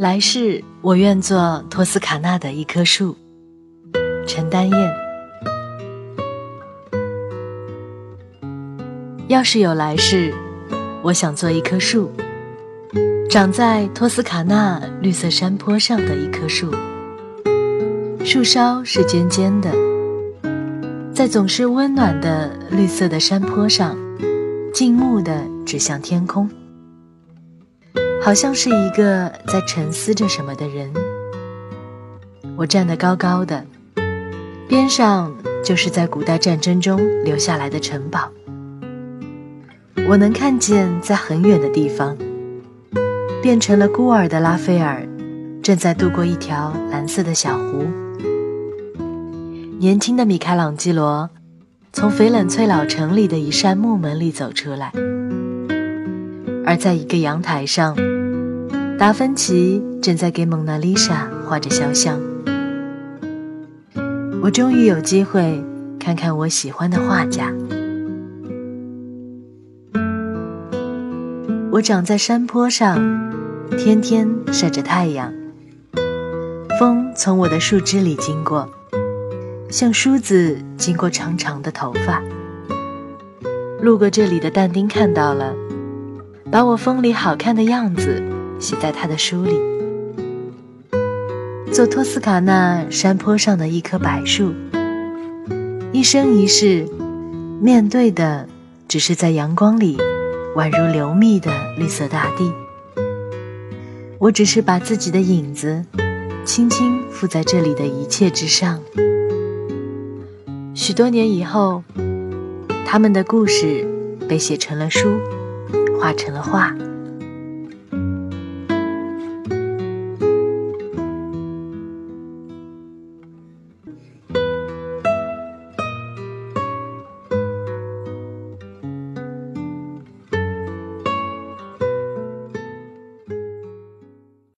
来世，我愿做托斯卡纳的一棵树。陈丹燕。要是有来世，我想做一棵树，长在托斯卡纳绿色山坡上的一棵树。树梢是尖尖的，在总是温暖的绿色的山坡上，静穆地指向天空。好像是一个在沉思着什么的人。我站得高高的，边上就是在古代战争中留下来的城堡。我能看见在很远的地方，变成了孤儿的拉斐尔，正在渡过一条蓝色的小湖。年轻的米开朗基罗，从翡冷翠老城里的一扇木门里走出来。而在一个阳台上，达芬奇正在给蒙娜丽莎画着肖像。我终于有机会看看我喜欢的画家。我长在山坡上，天天晒着太阳。风从我的树枝里经过，像梳子经过长长的头发。路过这里的但丁看到了。把我风里好看的样子写在他的书里。做托斯卡纳山坡上的一棵柏树，一生一世，面对的只是在阳光里宛如流蜜的绿色大地。我只是把自己的影子轻轻附在这里的一切之上。许多年以后，他们的故事被写成了书。画成了画。